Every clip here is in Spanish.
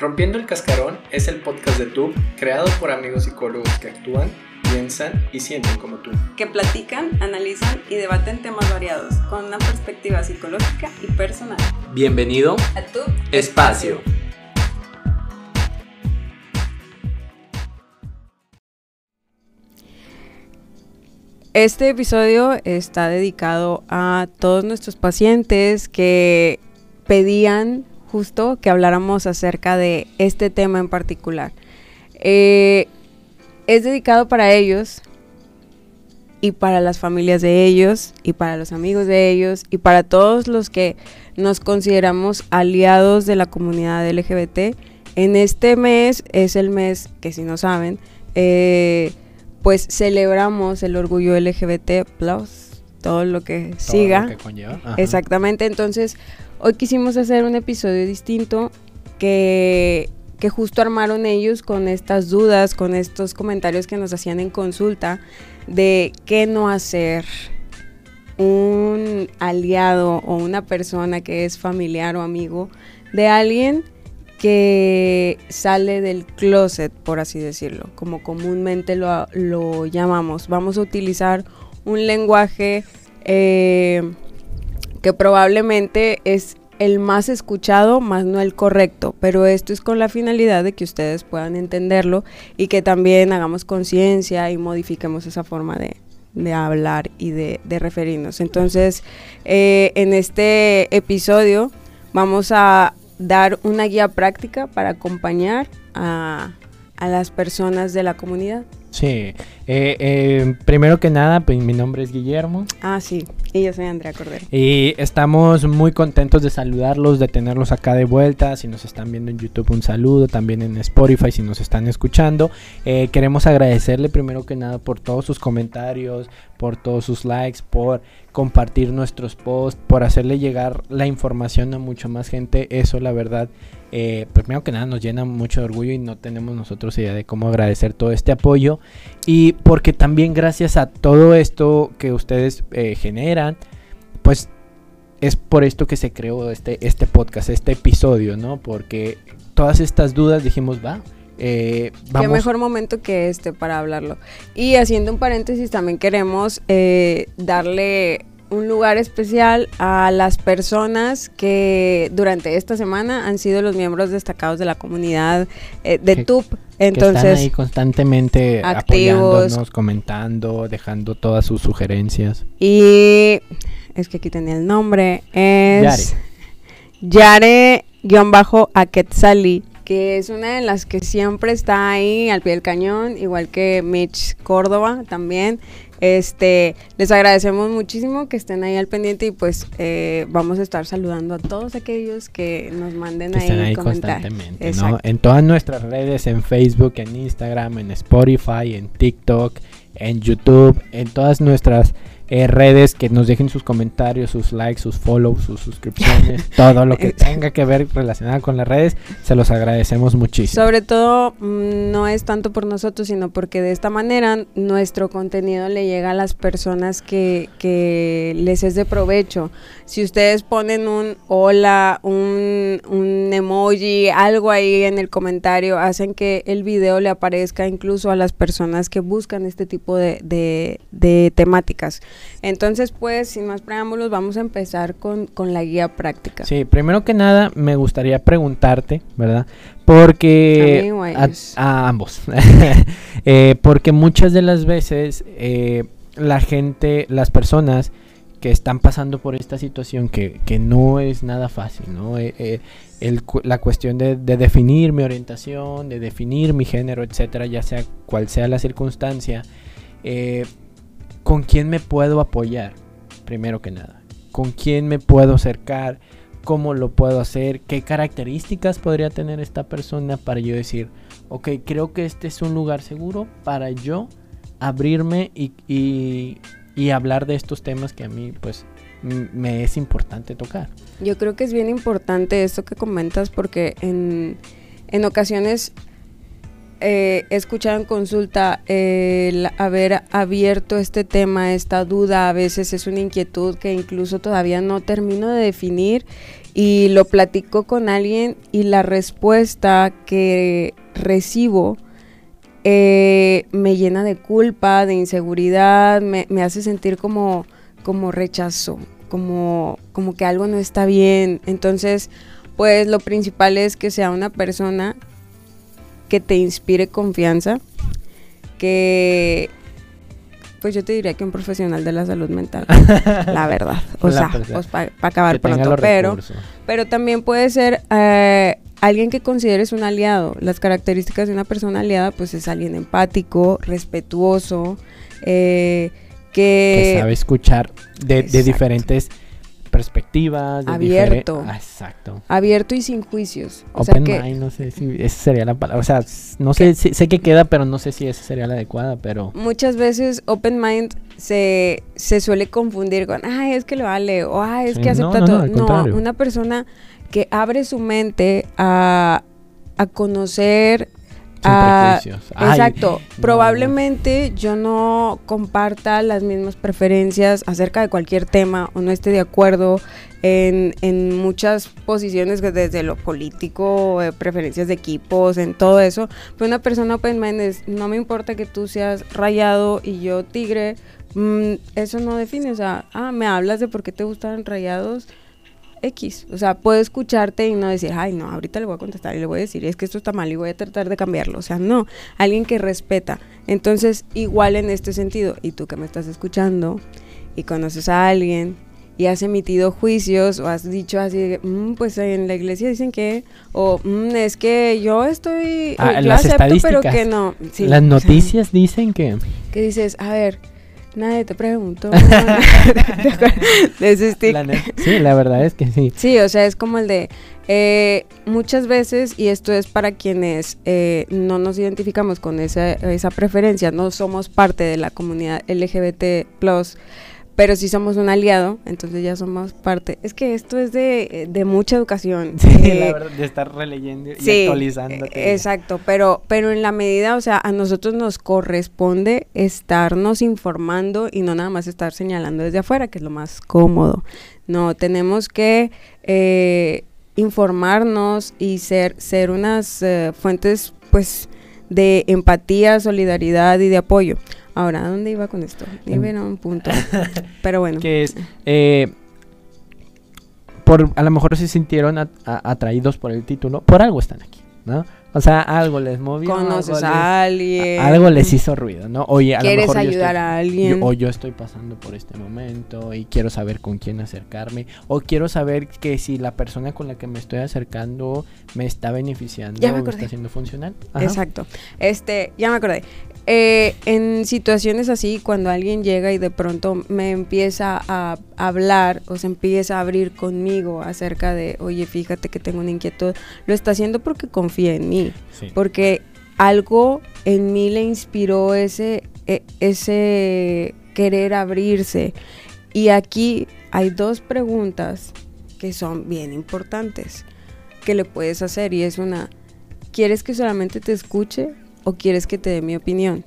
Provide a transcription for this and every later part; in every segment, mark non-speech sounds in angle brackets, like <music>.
Rompiendo el Cascarón es el podcast de TUB creado por amigos psicólogos que actúan, piensan y sienten como tú. Que platican, analizan y debaten temas variados con una perspectiva psicológica y personal. Bienvenido A tu Espacio. Este episodio está dedicado a todos nuestros pacientes que pedían justo que habláramos acerca de este tema en particular. Eh, es dedicado para ellos y para las familias de ellos y para los amigos de ellos y para todos los que nos consideramos aliados de la comunidad LGBT. En este mes es el mes que si no saben, eh, pues celebramos el orgullo LGBT plus, todo lo que Todo siga. lo que conlleva. Ajá. Exactamente, entonces hoy quisimos hacer un episodio distinto que, que justo armaron ellos con estas dudas, con estos comentarios que nos hacían en consulta de qué no hacer un aliado o una persona que es familiar o amigo de alguien que sale del closet, por así decirlo, como comúnmente lo, lo llamamos. Vamos a utilizar un lenguaje eh, que probablemente es el más escuchado, más no el correcto, pero esto es con la finalidad de que ustedes puedan entenderlo y que también hagamos conciencia y modifiquemos esa forma de, de hablar y de, de referirnos. Entonces, eh, en este episodio vamos a dar una guía práctica para acompañar a, a las personas de la comunidad. Sí, eh, eh, primero que nada, pues mi nombre es Guillermo Ah, sí, y yo soy Andrea Cordero. y estamos muy contentos de saludarlos, de tenerlos acá de vuelta. Si nos están viendo en YouTube, un saludo, también en Spotify, si nos están escuchando. Eh, queremos agradecerle primero que nada por todos sus comentarios, por todos sus likes, por compartir nuestros posts, por hacerle llegar la información a mucha más gente. Eso, la verdad, eh, primero que nada nos llena mucho de orgullo y no tenemos nosotros idea de cómo agradecer todo este apoyo. Y porque también gracias a todo esto que ustedes eh, generan, pues es por esto que se creó este, este podcast, este episodio, ¿no? Porque todas estas dudas dijimos, va, eh, Qué vamos... mejor momento que este para hablarlo. Y haciendo un paréntesis, también queremos eh, darle un lugar especial a las personas que durante esta semana han sido los miembros destacados de la comunidad eh, de Que- TUP. que están Entonces, ahí constantemente activos. apoyándonos, comentando, dejando todas sus sugerencias. y es que aquí tenía el nombre, es Yare. Yare-Aketzali, que es una de las que siempre está ahí al pie del cañón, igual que Mitch Córdoba también. Este, les agradecemos muchísimo que estén ahí al pendiente y pues eh, vamos a estar saludando a todos aquellos que nos manden que ahí, están ahí constantemente, ¿no? En todas nuestras redes, en Facebook, en Instagram, en Spotify, en TikTok, en YouTube, en todas nuestras eh, redes, que nos dejen sus comentarios, sus likes, sus follows, sus suscripciones, <laughs> todo lo que tenga que ver relacionado con las redes, se los agradecemos muchísimo. Sobre todo mm, no es tanto por nosotros, sino porque de esta manera nuestro contenido le llega a las personas que, que les es de provecho. Si ustedes ponen un hola, un, un emoji, algo ahí en el comentario, hacen que el video le aparezca incluso a las personas que buscan este tipo de, de- de temáticas. Entonces, pues, sin más preámbulos, vamos a empezar con, con la guía práctica. Sí, primero que nada me gustaría preguntarte, ¿verdad? Porque ¿A mí a a, ambos, <laughs> Eh, porque muchas de las veces eh, la gente, las personas que están pasando por esta situación que, que no es nada fácil, ¿no? Eh, eh, el la cuestión de, de definir mi orientación, de definir mi género, etcétera, ya sea cual sea la circunstancia, eh, ¿con quién me puedo apoyar? Primero que nada, ¿con quién me puedo acercar? ¿Cómo lo puedo hacer? ¿Qué características podría tener esta persona para yo decir, ok, creo que este es un lugar seguro para yo abrirme y, y- y hablar de estos temas que a mí, pues, me es importante tocar? Yo creo que es bien importante esto que comentas porque en, en ocasiones eh, he escuchado en consulta eh, el haber abierto este tema, esta duda, a veces es una inquietud que incluso todavía no termino de definir y lo platico con alguien y la respuesta que recibo eh, me llena de culpa, de inseguridad, me, me hace sentir como, como rechazo, como, como que algo no está bien. Entonces, pues lo principal es que sea una persona que te inspire confianza, que pues yo te diría que un profesional de la salud mental, <laughs> la verdad. O sea, pues para acabar pronto. Pero, pero también puede ser eh, alguien que consideres un aliado. Las características de una persona aliada, pues es alguien empático, respetuoso, eh, que, que... sabe escuchar de, de diferentes perspectivas. Abierto. Ah, exacto. Abierto y sin juicios. Open mind, no sé si esa sería la palabra. O sea, no sé, sé que queda, pero no sé si esa sería la adecuada, pero... Muchas veces open mind se, se suele confundir con, ay, es que lo vale, o ay, es que acepta todo. No, una persona que abre su mente a, a conocer Ah, exacto. Probablemente yo no comparta las mismas preferencias acerca de cualquier tema o no esté de acuerdo en, en muchas posiciones desde lo político, eh, preferencias de equipos, en todo eso. Pero una persona open minded, no me importa que tú seas rayado y yo tigre, mm, eso no define. O sea, ah, me hablas de por qué te gustan rayados X. O sea, puedo escucharte y no decir, ay, no, ahorita le voy a contestar y le voy a decir, es que esto está mal y voy a tratar de cambiarlo. O sea, no, alguien que respeta. Entonces, igual en este sentido, y tú que me estás escuchando y conoces a alguien y has emitido juicios o has dicho así, mm, pues en la iglesia dicen que, o mm, es que yo estoy, ah, las acepto, pero que no. las noticias dicen que... Que dices, a ver, Nadie te preguntó. <laughs> <laughs> sí, la verdad es que sí. Sí, o sea, es como el de eh, muchas veces, y esto es para quienes eh, no nos identificamos con esa, esa preferencia, no somos parte de la comunidad LGBT pero si somos un aliado, entonces ya somos parte. Es que esto es de, mucha educación. <laughs> Sí, la eh, verdad, de estar releyendo y actualizando. exacto, pero, pero en la medida, o sea, a nosotros nos corresponde estarnos informando y no nada más estar señalando desde afuera, que es lo más cómodo. No, tenemos que eh, informarnos y ser, ser unas eh, fuentes, pues, de empatía, solidaridad y de apoyo. Ahora, ¿dónde iba con esto? Iba a un punto. <laughs> Pero bueno. Que es, eh, por, a lo mejor se sintieron atraídos por el título, por algo están aquí, ¿no? O sea, algo les movió. Conoces a alguien. algo les hizo ruido, ¿no? Oye, a ¿Quieres lo mejor ayudar a alguien? o yo estoy pasando por este momento y quiero saber con quién acercarme. O quiero saber que si la persona con la que me estoy acercando me está beneficiando ya me, está haciendo funcional. Exacto. Este, ya me acordé. Eh, en situaciones así, cuando alguien llega y de pronto me empieza a hablar o se empieza a abrir conmigo acerca de, oye, fíjate que tengo una inquietud, lo está haciendo porque confía en mí, porque algo en mí le inspiró ese, e, ese querer abrirse. Y aquí hay dos preguntas que son bien importantes que le puedes hacer y es una, ¿quieres que solamente te escuche o quieres que te dé mi opinión?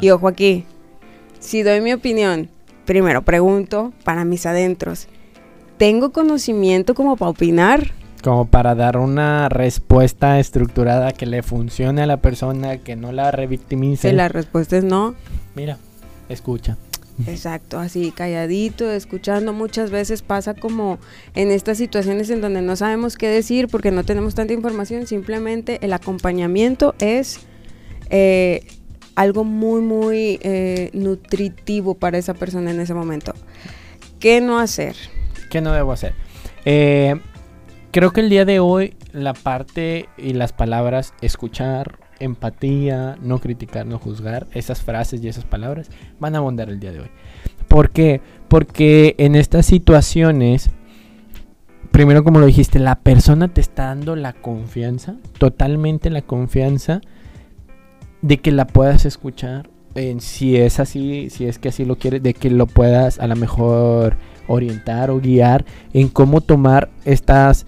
Y ojo aquí, si doy mi opinión, primero pregunto para mis adentros, ¿tengo conocimiento como para opinar? Como para dar una respuesta estructurada que le funcione a la persona, que no la revictimice. Si la respuesta es no. Mira, escucha. Exacto, así calladito, escuchando. Muchas veces pasa como en estas situaciones en donde no sabemos qué decir porque no tenemos tanta información. Simplemente el acompañamiento es eh, algo muy, muy eh, nutritivo para esa persona en ese momento. ¿Qué no hacer? ¿Qué no debo hacer? Eh, creo que el día de hoy la parte y las palabras escuchar, empatía, no criticar, no juzgar, esas frases y esas palabras van a abundar el día de hoy. ¿Por qué? Porque en estas situaciones, primero como lo dijiste, la persona te está dando la confianza, totalmente la confianza de que la puedas escuchar, en si es así, si es que así lo quieres, de que lo puedas a lo mejor orientar o guiar en cómo tomar estas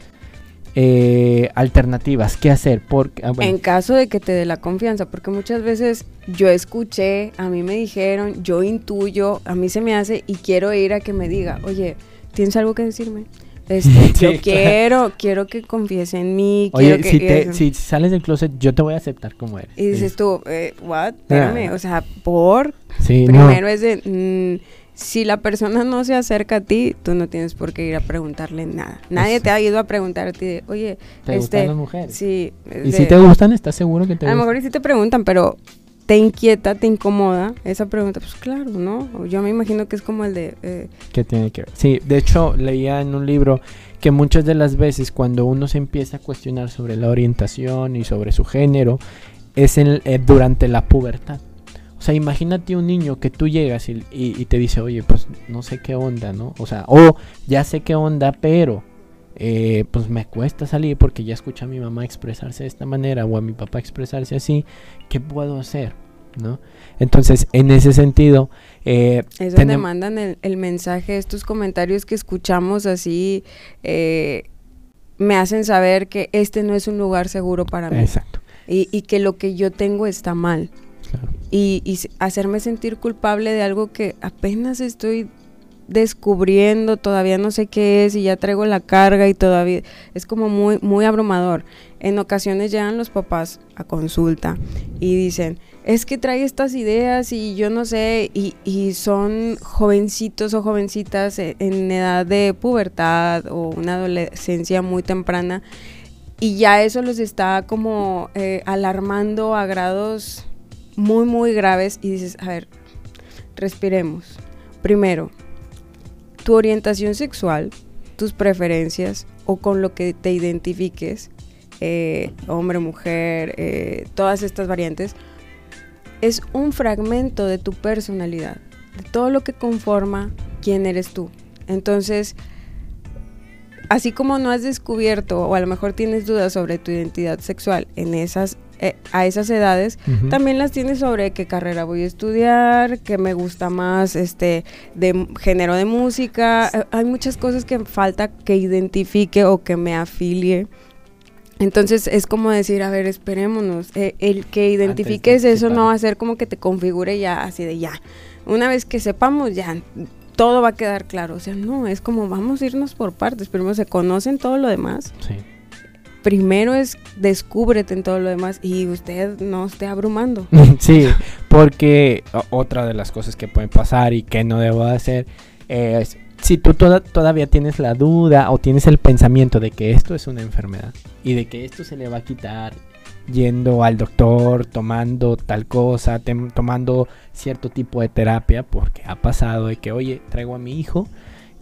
eh, alternativas, qué hacer. Porque, ah, En caso de que te dé la confianza, porque muchas veces yo escuché, a mí me dijeron, yo intuyo, a mí se me hace y quiero ir a que me diga, oye, ¿tienes algo que decirme? Este, <laughs> Sí, yo claro. quiero, quiero que confíes en mí, Oye, quiero que si, te- si sales del closet, yo te voy a aceptar como eres. y dices tú, eh, what? Espérame, Ah. o sea, por Sí, no. primero es de mm, si la persona no se acerca a ti, tú no tienes por qué ir a preguntarle nada. Nadie te ha ido a preguntar a ti, de, oye, ¿Te este, gustan las mujeres? sí, ¿Y de- si te gustan? ¿Estás seguro que te a lo gustan? mejor sí te preguntan, pero te inquieta, te incomoda esa pregunta, pues claro, ¿no? Yo me imagino que es como el de, eh, ¿Qué tiene que ver? Sí, de hecho leía en un libro que muchas de las veces cuando uno se empieza a cuestionar sobre la orientación y sobre su género es eh, durante la pubertad. O sea, imagínate un niño que tú llegas y, y- y te dice, oye, pues no sé qué onda, ¿no? O sea, o ya sé qué onda, pero eh, pues me cuesta salir porque ya escuché a mi mamá expresarse de esta manera o a mi papá expresarse así, ¿qué puedo hacer? ¿No? Entonces, en ese sentido, eh, es donde mandan el, el mensaje, estos comentarios que escuchamos así, eh, me hacen saber que este no es un lugar seguro para mí exacto. y, y que lo que yo tengo está mal. claro. y, y hacerme sentir culpable de algo que apenas estoy descubriendo, todavía no sé qué es y ya traigo la carga y todavía es como muy muy abrumador. En ocasiones llegan los papás a consulta y dicen, es que trae estas ideas y yo no sé, y, y son jovencitos o jovencitas e- en edad de pubertad o una adolescencia muy temprana y ya eso los está como eh, alarmando a grados muy, muy graves y dices, a ver, respiremos. Primero, tu orientación sexual, tus preferencias o con lo que te identifiques, eh, hombre, mujer, eh, todas estas variantes, es un fragmento de tu personalidad, de todo lo que conforma quién eres tú. Entonces, así como no has descubierto o a lo mejor tienes dudas sobre tu identidad sexual en esas eh, a esas edades, Ujú. también las tienes sobre qué carrera voy a estudiar, qué me gusta más, este, de género de música. Eh, hay muchas cosas que falta que identifique o que me afilie. Entonces es como decir, a ver, esperémonos. eh, el que identifiques de eso no va a ser como que te configure ya así de ya. Una vez que sepamos ya todo va a quedar claro. O sea, no, es como vamos a irnos por partes. Primero se conocen todo lo demás. Sí. Primero es descúbrete en todo lo demás y usted no esté abrumando. <laughs> Sí, porque otra de las cosas que pueden pasar y que no debo hacer es si tú toda- todavía tienes la duda o tienes el pensamiento de que esto es una enfermedad y de que esto se le va a quitar yendo al doctor, tomando tal cosa, tomando cierto tipo de terapia, porque ha pasado de que, oye, traigo a mi hijo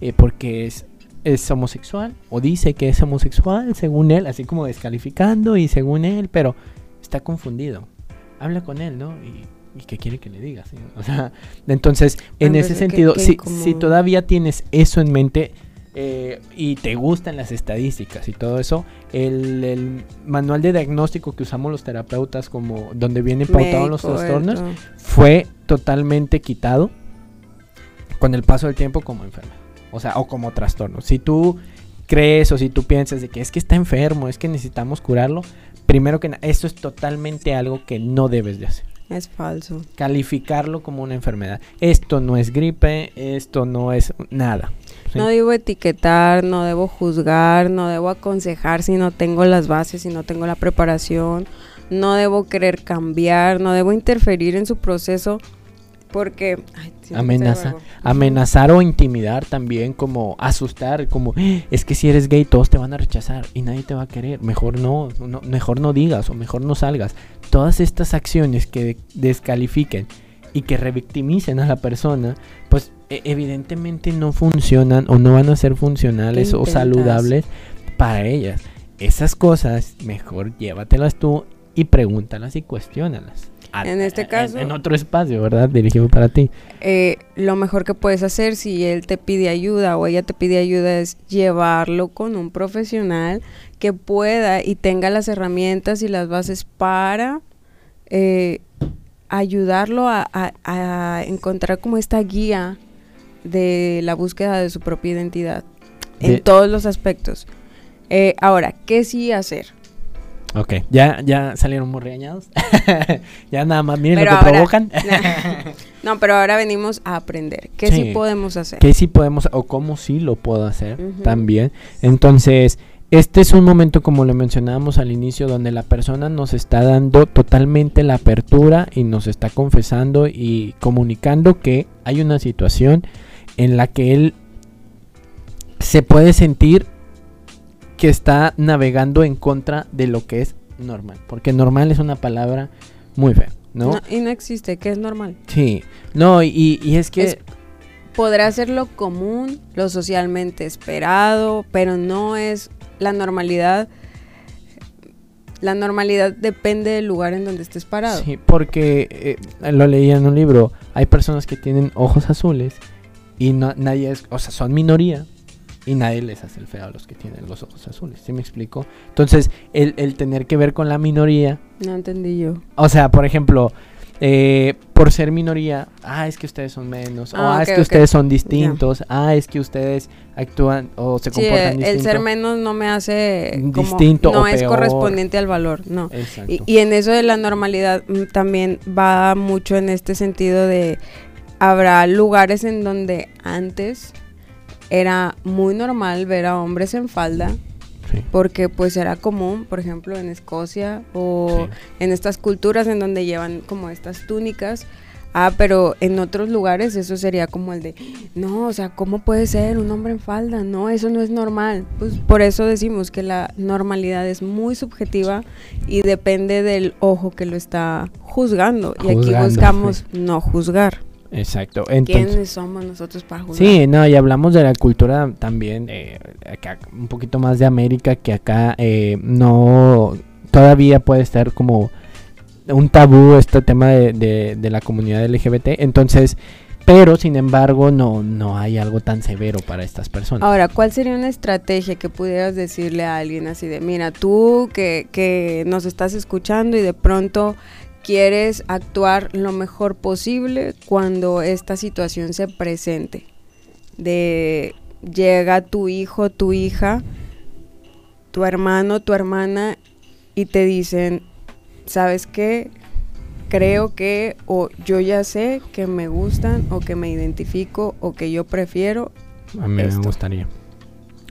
eh, porque es, es homosexual o dice que es homosexual según él, así como descalificando y según él, pero está confundido habla con él, ¿no? Y, y qué quiere que le diga, ¿sí? O sea, entonces, en ese qué- sentido, si, si todavía tienes eso en mente eh, y te gustan las estadísticas y todo eso, el, el manual de diagnóstico que usamos los terapeutas como donde vienen pautados los trastornos, fue totalmente quitado con el paso del tiempo como enfermedad. O sea, o como trastorno. Si tú crees o si tú piensas de que es que está enfermo, es que necesitamos curarlo, primero que nada, esto es totalmente algo que no debes de hacer. Es falso. Calificarlo como una enfermedad. Esto no es gripe, esto no es nada. ¿sí? No debo etiquetar, no debo juzgar, no debo aconsejar si no tengo las bases, si no tengo la preparación, no debo querer cambiar, no debo interferir en su proceso porque ay, Amenaza, amenazar o intimidar también, como asustar, como "Ah, es que si eres gay todos te van a rechazar y nadie te va a querer, mejor no, no- mejor no digas o mejor no salgas. Todas estas acciones que de- descalifiquen y que revictimicen a la persona, pues e- evidentemente no funcionan o no van a ser funcionales o saludables para ellas. Esas cosas mejor llévatelas tú y pregúntalas y cuestiónalas. A- En este caso- en otro espacio, ¿verdad? Dirigido para ti. Eh, lo mejor que puedes hacer si él te pide ayuda o ella te pide ayuda es llevarlo con un profesional que pueda y tenga las herramientas y las bases para eh, ayudarlo a, a- a encontrar como esta guía de la búsqueda de su propia identidad De- en todos los aspectos. Eh, ahora, ¿qué sí hacer? Ok, ya, ya salieron muy regañados. <laughs> ya nada más, miren Pero lo que ahora- provocan. <laughs> No, pero ahora venimos a aprender. ¿Qué sí, Sí. podemos hacer? que sí podemos, o cómo sí lo puedo hacer también. Entonces, este es un momento, como lo mencionábamos al inicio, donde la persona nos está dando totalmente la apertura y nos está confesando y comunicando que hay una situación en la que él se puede sentir que está navegando en contra de lo que es normal. Porque normal es una palabra muy fea, ¿no? No, y no existe, que es normal. Sí, no, y, y es que... Es- Podrá ser lo común, lo socialmente esperado, pero no es la normalidad. La normalidad depende del lugar en donde estés parado. Sí, porque eh, lo leía en un libro. Hay personas que tienen ojos azules y no, nadie es, o sea, son minoría y nadie les hace el feo a los que tienen los ojos azules. ¿Sí me explico? Entonces, el, el tener que ver con la minoría, No entendí yo. o sea, por ejemplo, eh, por ser minoría, ah, es que ustedes son menos, o Ah, ah, es que ustedes son distintos, ah, es que ustedes actúan o se Sí, comportan el distinto. ser menos no me hace como, Distinto no o es peor. correspondiente al valor, no. Exacto. Y, y en eso de la normalidad mm, también va mucho en este sentido de habrá lugares en donde antes era muy normal ver a hombres en falda Sí. porque pues era común, por ejemplo, en Escocia o Sí. en estas culturas en donde llevan como estas túnicas. Ah, pero en otros lugares eso sería como el de, no, o sea, ¿cómo puede ser un hombre en falda? No, eso no es normal. Pues por eso decimos que la normalidad es muy subjetiva y depende del ojo que lo está juzgando. y aquí buscamos no juzgar. Exacto. Entonces, ¿Quiénes somos nosotros para juzgar? Sí, no, y hablamos de la cultura también, eh, acá, un poquito más de América, que acá eh, no, todavía puede estar como un tabú este tema de, de- de la comunidad LGBT, entonces, pero sin embargo no, no hay algo tan severo para estas personas. Ahora, ¿cuál sería una estrategia que pudieras decirle a alguien así de, mira, tú que, que nos estás escuchando y de pronto quieres actuar lo mejor posible cuando esta situación se presente? De llega tu hijo, tu hija, tu hermano, tu hermana y te dicen, ¿sabes qué? Creo que o yo ya sé que me gustan o que me identifico o que yo prefiero A mí esto. me gustaría.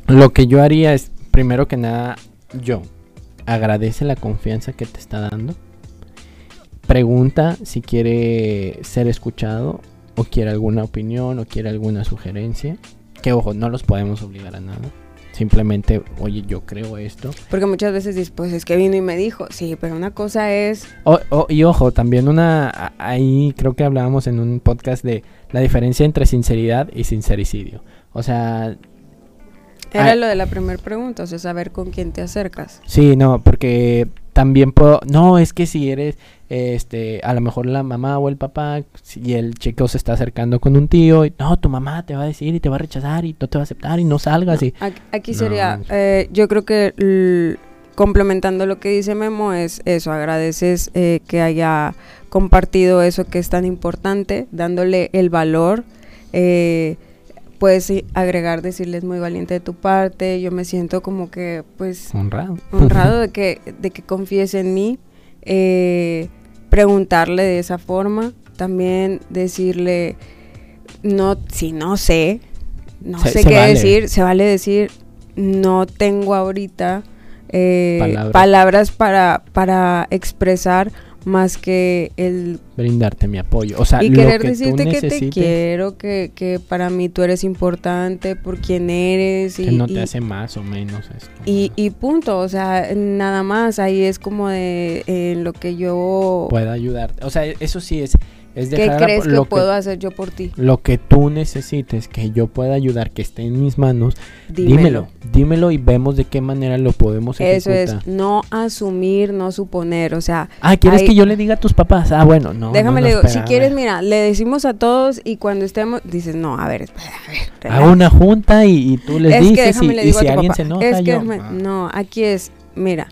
Lo que yo haría es, primero que nada, yo, agradece la confianza que te está dando. Pregunta si quiere ser escuchado o quiere alguna opinión o quiere alguna sugerencia. Que ojo, no los podemos obligar a nada. Simplemente, oye, yo creo esto. Porque muchas veces dices, pues es que vino y me dijo, sí, pero una cosa es, y ojo, también una, ahí creo que hablábamos en un podcast de la diferencia entre sinceridad y sincericidio. O sea, era lo de la primera pregunta, o sea, saber con quién te acercas. Sí, no, porque también puedo, no, es que si eres, este, a lo mejor la mamá o el papá, si el chico se está acercando con un tío, y, no, tu mamá te va a decir y te va a rechazar y no te va a aceptar y no salgas y... Aquí, No. sería, eh, yo creo que complementando lo que dice Memo es eso, agradeces eh, que haya compartido eso que es tan importante, dándole el valor. eh, puedes i- agregar, decirles muy valiente de tu parte, yo me siento como que pues Honrado. honrado <laughs> de que, de que confíes en mí, eh, preguntarle de esa forma, también decirle, no, si no sé, no Se- sé se qué vale. decir, se vale decir, no tengo ahorita eh, Palabras. palabras para, para expresar más que el Brindarte mi apoyo. O sea, y lo que tú decirte que te quiero, que, que para mí tú eres importante por quien eres y, que no te y- hace más o menos esto. y, y punto, o sea, nada más, ahí es como de en lo que yo... Pueda ayudarte. O sea, eso sí es, es ¿Qué dejar crees que lo puedo hacer yo por ti? lo que tú necesites, que yo pueda ayudar, que esté en mis manos, Dímelo. dímelo. Dímelo y vemos de qué manera lo podemos Eso ejecutar. es, no asumir, no suponer, o sea, Ah, ¿quieres que yo le diga a tus papás? Ah, bueno, no. Déjame no, le digo, si espera, a quieres, mira, le decimos a todos y cuando estemos, dices, no, a ver, espera, a ver. Relax". una junta y, y tú les es que dices déjame y, le y digo si a alguien papá, se enoja, es que yo... no, aquí es, mira,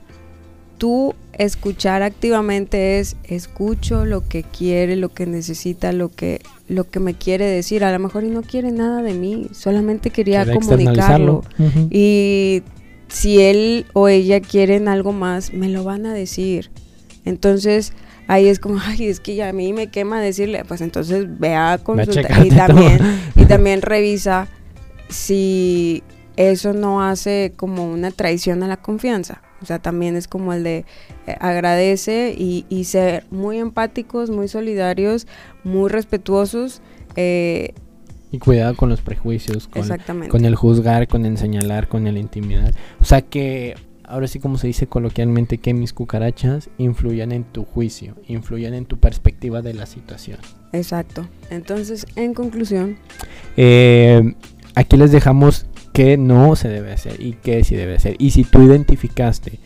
tú escuchar activamente es escucho lo que quiere, lo que necesita, lo que lo que me quiere decir. A lo mejor y no quiere nada de mí, solamente quería comunicarlo. Y si él o ella quieren algo más, me lo van a decir. Entonces, ahí es como, ay, es que ya a mí me quema decirle, pues entonces ve a consultar y también, y <laughs> también revisa si eso no hace como una traición a la confianza. O sea, también es como el de eh, agradece y, y, ser muy empáticos, muy solidarios, muy respetuosos. Eh, y cuidado con los prejuicios, con, con el juzgar, con el señalar, con el intimidar. O sea que, ahora sí como se dice coloquialmente, que mis cucarachas influyan en tu juicio, influyan en tu perspectiva de la situación. Exacto. Entonces, en conclusión... Eh, aquí les dejamos qué no se debe hacer y qué sí debe hacer. Y si tú identificaste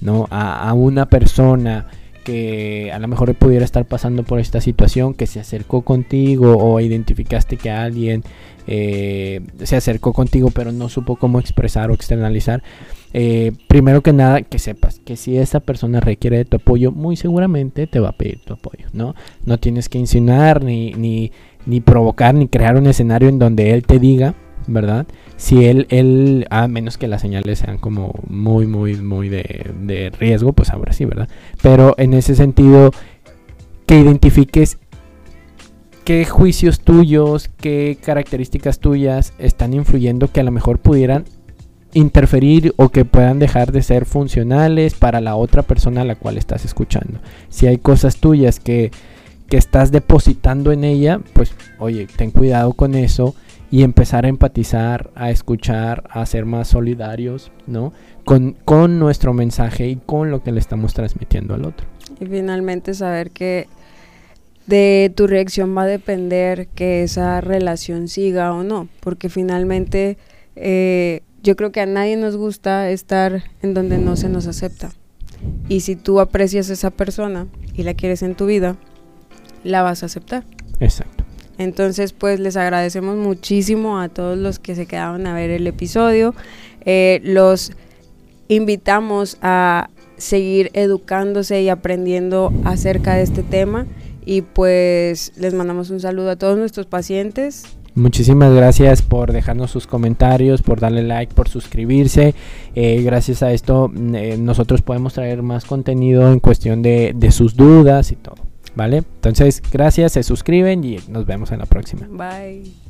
¿no? a, a una persona que a lo mejor pudiera estar pasando por esta situación, que se acercó contigo o identificaste que alguien eh, se acercó contigo pero no supo cómo expresar o externalizar, eh, primero que nada que sepas que si esa persona requiere de tu apoyo, muy seguramente te va a pedir tu apoyo, ¿no? No tienes que insinuar ni, ni, ni provocar ni crear un escenario en donde él te diga, ¿verdad? Si él, él, a menos que las señales sean como muy, muy, muy de, de riesgo, pues ahora sí, ¿verdad? Pero en ese sentido, que identifiques qué juicios tuyos, qué características tuyas están influyendo que a lo mejor pudieran interferir o que puedan dejar de ser funcionales para la otra persona a la cual estás escuchando. Si hay cosas tuyas que, que estás depositando en ella, pues oye, ten cuidado con eso y empezar a empatizar, a escuchar, a ser más solidarios, ¿no? Con, con nuestro mensaje y con lo que le estamos transmitiendo al otro. Y finalmente saber que de tu reacción va a depender que esa relación siga o no, porque finalmente eh, yo creo que a nadie nos gusta estar en donde no se nos acepta. Y si tú aprecias a esa persona y la quieres en tu vida, la vas a aceptar. Exacto. Entonces, pues les agradecemos muchísimo a todos los que se quedaron a ver el episodio. Eh, los invitamos a seguir educándose y aprendiendo acerca de este tema. Y pues les mandamos un saludo a todos nuestros pacientes. Muchísimas gracias por dejarnos sus comentarios, por darle like, por suscribirse. Eh, gracias a esto eh, nosotros podemos traer más contenido en cuestión de, de sus dudas y todo. ¿Vale? Entonces, gracias, se suscriben y nos vemos en la próxima. Bye.